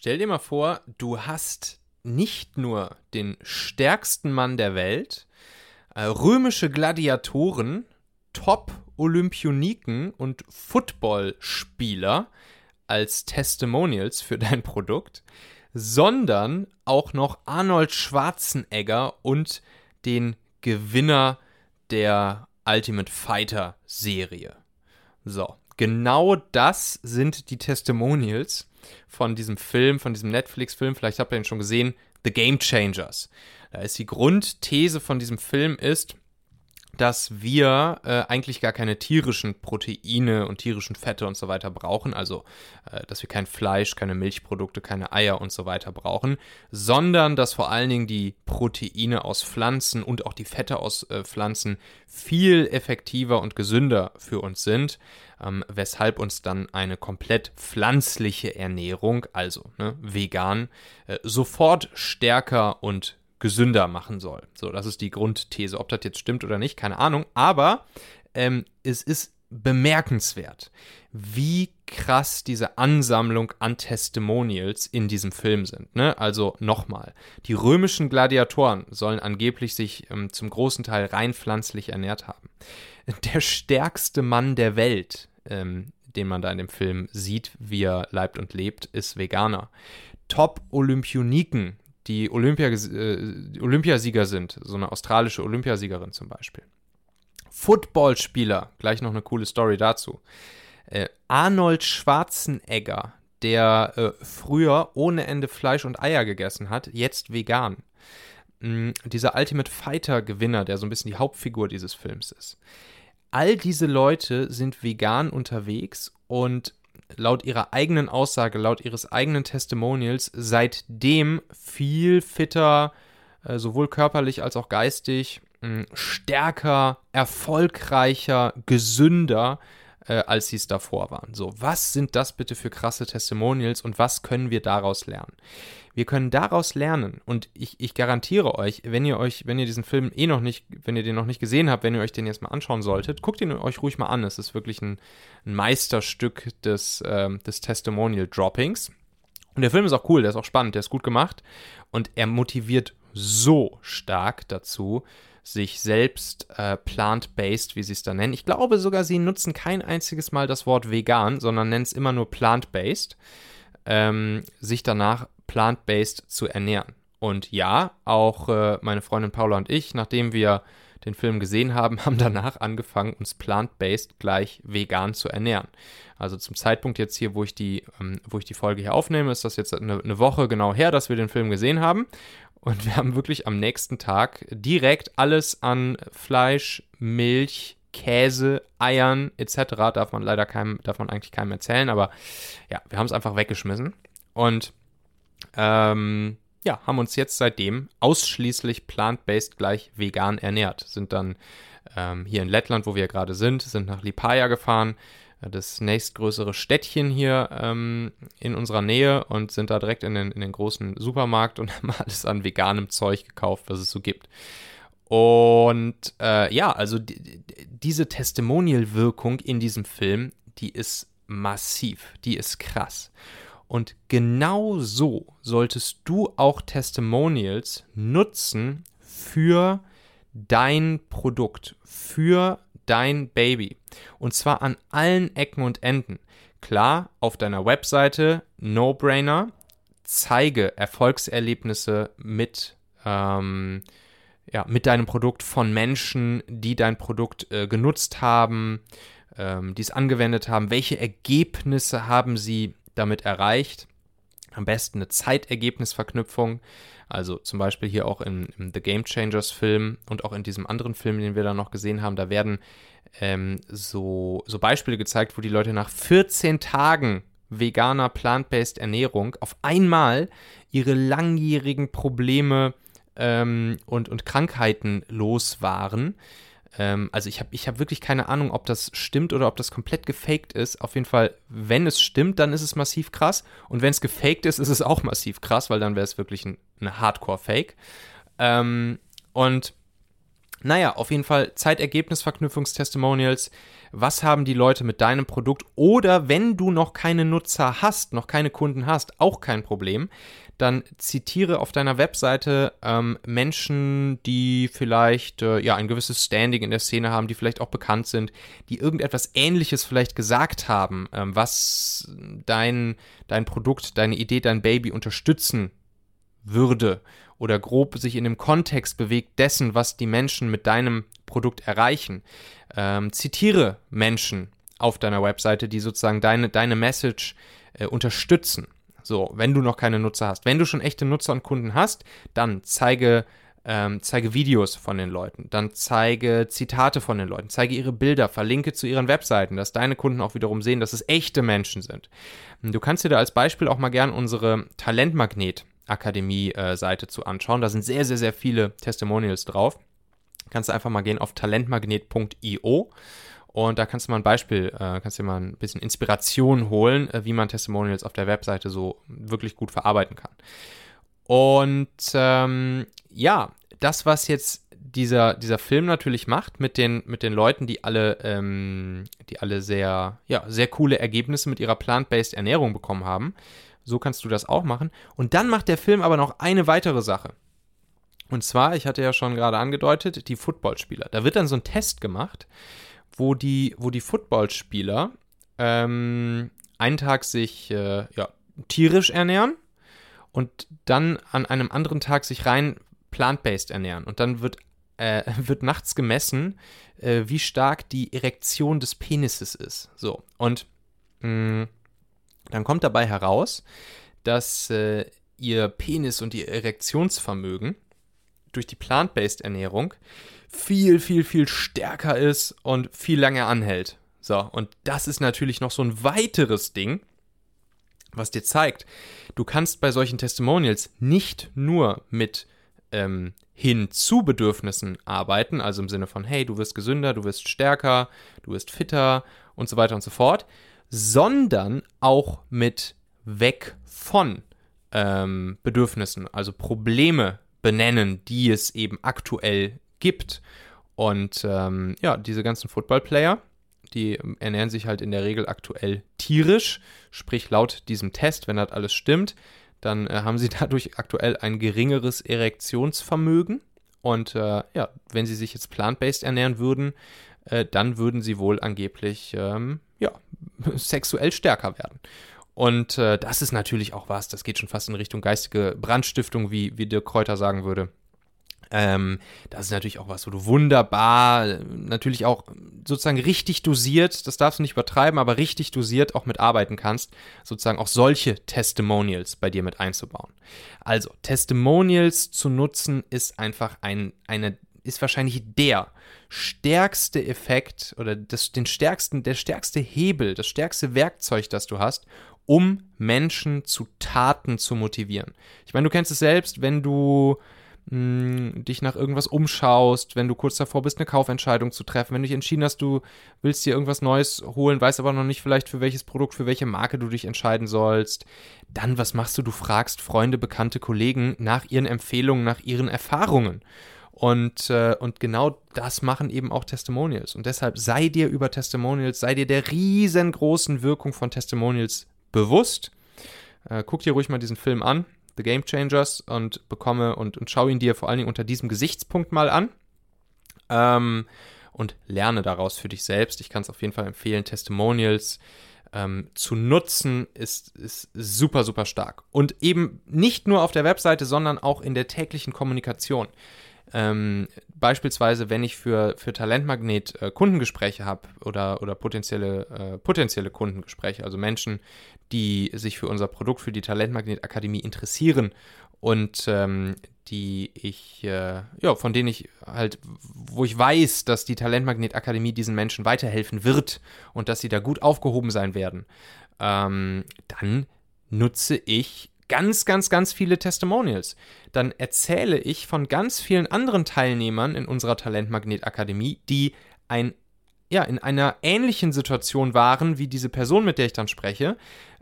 Stell dir mal vor, du hast nicht nur den stärksten Mann der Welt, äh, römische Gladiatoren, Top-Olympioniken und Footballspieler als Testimonials für dein Produkt, sondern auch noch Arnold Schwarzenegger und den Gewinner der Ultimate Fighter Serie. So, genau das sind die Testimonials von diesem Film, von diesem Netflix-Film. Vielleicht habt ihr ihn schon gesehen, The Game Changers. Da ist die Grundthese von diesem Film ist, dass wir äh, eigentlich gar keine tierischen Proteine und tierischen Fette und so weiter brauchen, also äh, dass wir kein Fleisch, keine Milchprodukte, keine Eier und so weiter brauchen, sondern dass vor allen Dingen die Proteine aus Pflanzen und auch die Fette aus äh, Pflanzen viel effektiver und gesünder für uns sind, ähm, weshalb uns dann eine komplett pflanzliche Ernährung, also ne, vegan, äh, sofort stärker und gesünder machen soll. So, das ist die Grundthese. Ob das jetzt stimmt oder nicht, keine Ahnung. Aber ähm, es ist bemerkenswert, wie krass diese Ansammlung an Testimonials in diesem Film sind. Ne? Also nochmal, die römischen Gladiatoren sollen angeblich sich ähm, zum großen Teil rein pflanzlich ernährt haben. Der stärkste Mann der Welt, ähm, den man da in dem Film sieht, wie er leibt und lebt, ist Veganer. Top-Olympioniken die, Olympia, äh, Olympiasieger sind, so eine australische Olympiasiegerin zum Beispiel. Footballspieler, gleich noch eine coole Story dazu. Äh, Arnold Schwarzenegger, der äh, früher ohne Ende Fleisch und Eier gegessen hat, jetzt vegan. Mhm, dieser Ultimate Fighter Gewinner, der so ein bisschen die Hauptfigur dieses Films ist. All diese Leute sind vegan unterwegs und laut ihrer eigenen Aussage, laut ihres eigenen Testimonials seitdem viel fitter, äh, sowohl körperlich als auch geistig, stärker, erfolgreicher, gesünder, äh, als sie es davor waren. So, was sind das bitte für krasse Testimonials und was können wir daraus lernen? Wir können daraus lernen und ich, ich garantiere euch, wenn ihr euch, wenn ihr diesen Film eh noch nicht, wenn ihr den noch nicht gesehen habt, wenn ihr euch den jetzt mal anschauen solltet, guckt ihn euch ruhig mal an. Es ist wirklich ein, ein Meisterstück des, äh, des Testimonial Droppings. Und der Film ist auch cool, der ist auch spannend, der ist gut gemacht und er motiviert so stark dazu, sich selbst äh, plant-based, wie sie es da nennen. Ich glaube sogar, sie nutzen kein einziges Mal das Wort vegan, sondern nennen es immer nur plant-based, ähm, sich danach plant-based zu ernähren. Und ja, auch äh, meine Freundin Paula und ich, nachdem wir den Film gesehen haben, haben danach angefangen, uns plant-based gleich vegan zu ernähren. Also zum Zeitpunkt jetzt hier, wo ich die, ähm, wo ich die Folge hier aufnehme, ist das jetzt eine, eine Woche genau her, dass wir den Film gesehen haben. Und wir haben wirklich am nächsten Tag direkt alles an Fleisch, Milch, Käse, Eiern etc. darf man leider keinem, darf man eigentlich keinem erzählen, aber ja, wir haben es einfach weggeschmissen. Und ähm, ja, haben uns jetzt seitdem ausschließlich plant-based gleich vegan ernährt. Sind dann ähm, hier in Lettland, wo wir gerade sind, sind nach Lipaja gefahren, das nächstgrößere Städtchen hier ähm, in unserer Nähe und sind da direkt in den, in den großen Supermarkt und haben alles an veganem Zeug gekauft, was es so gibt. Und äh, ja, also die, diese Testimonial-Wirkung in diesem Film, die ist massiv, die ist krass. Und genau so solltest du auch Testimonials nutzen für dein Produkt, für dein Baby. Und zwar an allen Ecken und Enden. Klar, auf deiner Webseite, No-Brainer, zeige Erfolgserlebnisse mit, ähm, ja, mit deinem Produkt von Menschen, die dein Produkt äh, genutzt haben, ähm, die es angewendet haben. Welche Ergebnisse haben sie damit erreicht. Am besten eine Zeitergebnisverknüpfung. Also zum Beispiel hier auch im, im, The Game Changers Film und auch in diesem anderen Film, den wir da noch gesehen haben, da werden ähm, so, so Beispiele gezeigt, wo die Leute nach 14 Tagen veganer Plant-Based Ernährung auf einmal ihre langjährigen Probleme ähm, und, und Krankheiten los waren. Ähm, also ich habe ich hab wirklich keine Ahnung, ob das stimmt oder ob das komplett gefaked ist. Auf jeden Fall, wenn es stimmt, dann ist es massiv krass. Und wenn es gefaked ist, ist es auch massiv krass, weil dann wäre es wirklich ein, eine Hardcore-Fake. Ähm, und Naja, auf jeden Fall Zeitergebnis-Verknüpfungstestimonials. Was haben die Leute mit deinem Produkt? Oder wenn du noch keine Nutzer hast, noch keine Kunden hast, auch kein Problem. Dann zitiere auf deiner Webseite ähm, Menschen, die vielleicht äh, ja ein gewisses Standing in der Szene haben, die vielleicht auch bekannt sind, die irgendetwas Ähnliches vielleicht gesagt haben, ähm, was dein, dein Produkt, deine Idee, dein Baby unterstützen würde oder grob sich in dem Kontext bewegt dessen, was die Menschen mit deinem Produkt erreichen. Ähm, zitiere Menschen auf deiner Webseite, die sozusagen deine, deine Message äh, unterstützen. So, wenn du noch keine Nutzer hast. Wenn du schon echte Nutzer und Kunden hast, dann zeige, ähm, zeige Videos von den Leuten, dann zeige Zitate von den Leuten, zeige ihre Bilder, verlinke zu ihren Webseiten, dass deine Kunden auch wiederum sehen, dass es echte Menschen sind. Du kannst dir da als Beispiel auch mal gern unsere Talentmagnet Akademie-Seite zu anschauen. Da sind sehr, sehr, sehr viele Testimonials drauf. Kannst du einfach mal gehen auf talentmagnet.io und da kannst du mal ein Beispiel, äh, kannst dir mal ein bisschen Inspiration holen, äh, wie man Testimonials auf der Webseite so wirklich gut verarbeiten kann. Und ähm, ja, das, was jetzt dieser, dieser Film natürlich macht mit den, mit den Leuten, die alle, ähm, die alle sehr, ja, sehr coole Ergebnisse mit ihrer plant-based Ernährung bekommen haben, so kannst du das auch machen. Und dann macht der Film aber noch eine weitere Sache. Und zwar, ich hatte ja schon gerade angedeutet, die Footballspieler. Da wird dann so ein Test gemacht, wo die, wo die Footballspieler ähm, einen Tag sich äh, ja, tierisch ernähren und dann an einem anderen Tag sich rein plant-based ernähren. Und dann wird, äh, wird nachts gemessen, äh, wie stark die Erektion des Penises ist. So. Und mh, mm, dann kommt dabei heraus, dass äh, ihr Penis und ihr Erektionsvermögen durch die plant-based Ernährung viel, viel, viel stärker ist und viel länger anhält. So, und das ist natürlich noch so ein weiteres Ding, was dir zeigt, du kannst bei solchen Testimonials nicht nur mit ähm, Hinzu-Bedürfnissen arbeiten, also im Sinne von, hey, du wirst gesünder, du wirst stärker, du wirst fitter und so weiter und so fort, sondern auch mit weg von ähm, Bedürfnissen, also Probleme benennen, die es eben aktuell gibt. Und ähm, ja, diese ganzen Football-Player, die ernähren sich halt in der Regel aktuell tierisch, sprich laut diesem Test, wenn das alles stimmt, dann äh, haben sie dadurch aktuell ein geringeres Erektionsvermögen. Und äh, ja, wenn sie sich jetzt plant-based ernähren würden, äh, dann würden sie wohl angeblich ähm, ja, sexuell stärker werden. Und äh, das ist natürlich auch was, das geht schon fast in Richtung geistige Brandstiftung, wie, wie Dirk Kräuter sagen würde. Ähm, das ist natürlich auch was, wo du wunderbar, natürlich auch sozusagen richtig dosiert, das darfst du nicht übertreiben, aber richtig dosiert auch mitarbeiten kannst, sozusagen auch solche Testimonials bei dir mit einzubauen. Also, Testimonials zu nutzen ist einfach ein, eine, ist wahrscheinlich der stärkste Effekt oder das, den stärksten, der stärkste Hebel, das stärkste Werkzeug, das du hast, um Menschen zu Taten zu motivieren. Ich meine, du kennst es selbst, wenn du mh, hm, dich nach irgendwas umschaust, wenn du kurz davor bist, eine Kaufentscheidung zu treffen, wenn du dich entschieden hast, du willst dir irgendwas Neues holen, weißt aber noch nicht vielleicht für welches Produkt, für welche Marke du dich entscheiden sollst, dann was machst du? Du fragst Freunde, bekannte Kollegen nach ihren Empfehlungen, nach ihren Erfahrungen. Und, äh, und genau das machen eben auch Testimonials. Und deshalb sei dir über Testimonials, sei dir der riesengroßen Wirkung von Testimonials bewusst. Äh, guck dir ruhig mal diesen Film an, The Game Changers, und bekomme und, und schau ihn dir vor allen Dingen unter diesem Gesichtspunkt mal an. Ähm, und lerne daraus für dich selbst. Ich kann es auf jeden Fall empfehlen. Testimonials ähm, zu nutzen ist, ist super, super stark. Und eben nicht nur auf der Webseite, sondern auch in der täglichen Kommunikation. Ähm, beispielsweise, wenn ich für, für Talentmagnet äh, Kundengespräche habe oder, oder potenzielle, äh, potenzielle Kundengespräche, also Menschen, die sich für unser Produkt, für die Talentmagnet Akademie interessieren und ähm, die ich, äh, ja, von denen ich halt, wo ich weiß, dass die Talentmagnet Akademie diesen Menschen weiterhelfen wird und dass sie da gut aufgehoben sein werden, ähm, dann nutze ich ganz, ganz, ganz viele Testimonials. Dann erzähle ich von ganz vielen anderen Teilnehmern in unserer Talentmagnet Akademie, die ein, ja, in einer ähnlichen Situation waren wie diese Person, mit der ich dann spreche,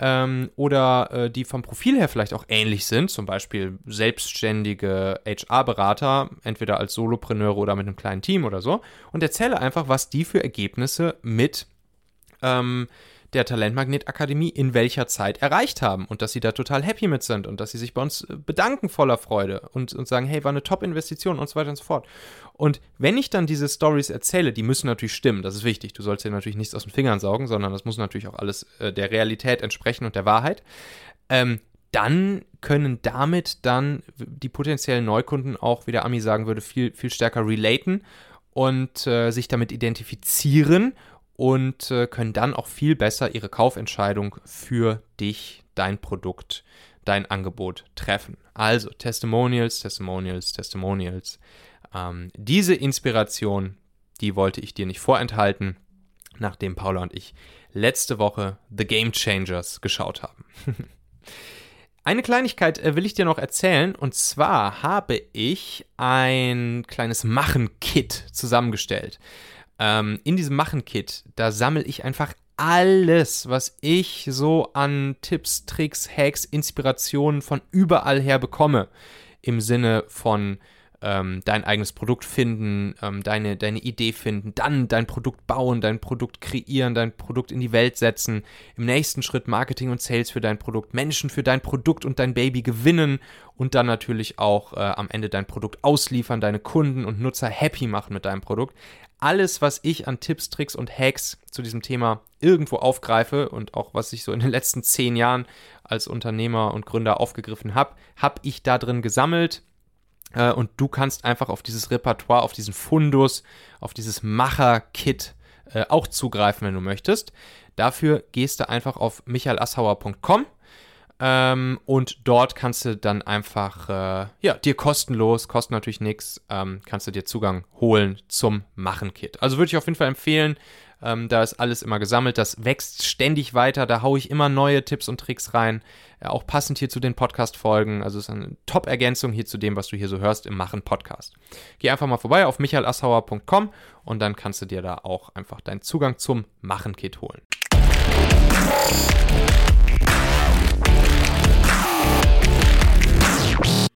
ähm, oder äh, die vom Profil her vielleicht auch ähnlich sind, zum Beispiel selbstständige HR-Berater, entweder als Solopreneure oder mit einem kleinen Team oder so, und erzähle einfach, was die für Ergebnisse mit ähm, der Talentmagnet Akademie in welcher Zeit erreicht haben und dass sie da total happy mit sind und dass sie sich bei uns äh, bedanken voller Freude und, und sagen, hey, war eine Top-Investition und so weiter und so fort. Und wenn ich dann diese Stories erzähle, die müssen natürlich stimmen, das ist wichtig. Du sollst dir natürlich nichts aus den Fingern saugen, sondern das muss natürlich auch alles äh, der Realität entsprechen und der Wahrheit. Ähm, dann können damit dann die potenziellen Neukunden auch, wie der Ami sagen würde, viel, viel stärker relaten und äh, sich damit identifizieren und äh, können dann auch viel besser ihre Kaufentscheidung für dich, dein Produkt, dein Angebot treffen. Also Testimonials, Testimonials, Testimonials. Ähm, diese Inspiration, die wollte ich dir nicht vorenthalten, nachdem Paula und ich letzte Woche The Game Changers geschaut haben. Eine Kleinigkeit äh, will ich dir noch erzählen und zwar habe ich ein kleines Machen-Kit zusammengestellt. Ähm, in diesem Machen-Kit, da sammle ich einfach alles, was ich so an Tipps, Tricks, Hacks, Inspirationen von überall her bekomme. Im Sinne von ähm, dein eigenes Produkt finden, ähm, deine, deine Idee finden, dann dein Produkt bauen, dein Produkt kreieren, dein Produkt in die Welt setzen, im nächsten Schritt Marketing und Sales für dein Produkt, Menschen für dein Produkt und dein Baby gewinnen und dann natürlich auch äh, am Ende dein Produkt ausliefern, deine Kunden und Nutzer happy machen mit deinem Produkt alles, was ich an Tipps, Tricks und Hacks zu diesem Thema irgendwo aufgreife und auch was ich so in den letzten zehn Jahren als Unternehmer und Gründer aufgegriffen habe, habe ich da drin gesammelt. Äh, und du kannst einfach auf dieses Repertoire, auf diesen Fundus, auf dieses Macher-Kit äh, auch zugreifen, wenn du möchtest. Dafür gehst du einfach auf michaelassauer.com ähm, und dort kannst du dann einfach, äh, ja, dir kostenlos, kostet natürlich nichts, ähm, kannst du dir Zugang holen zum Machen-Kit. Also würde ich auf jeden Fall empfehlen, ähm, da ist alles immer gesammelt, das wächst ständig weiter, da haue ich immer neue Tipps und Tricks rein, ja, auch passend hier zu den Podcast-Folgen. Also es ist eine Top-Ergänzung hier zu dem, was du hier so hörst im Machen-Podcast. Geh einfach mal vorbei auf michaelasshauer.com und dann kannst du dir da auch einfach deinen Zugang zum Machen-Kit holen.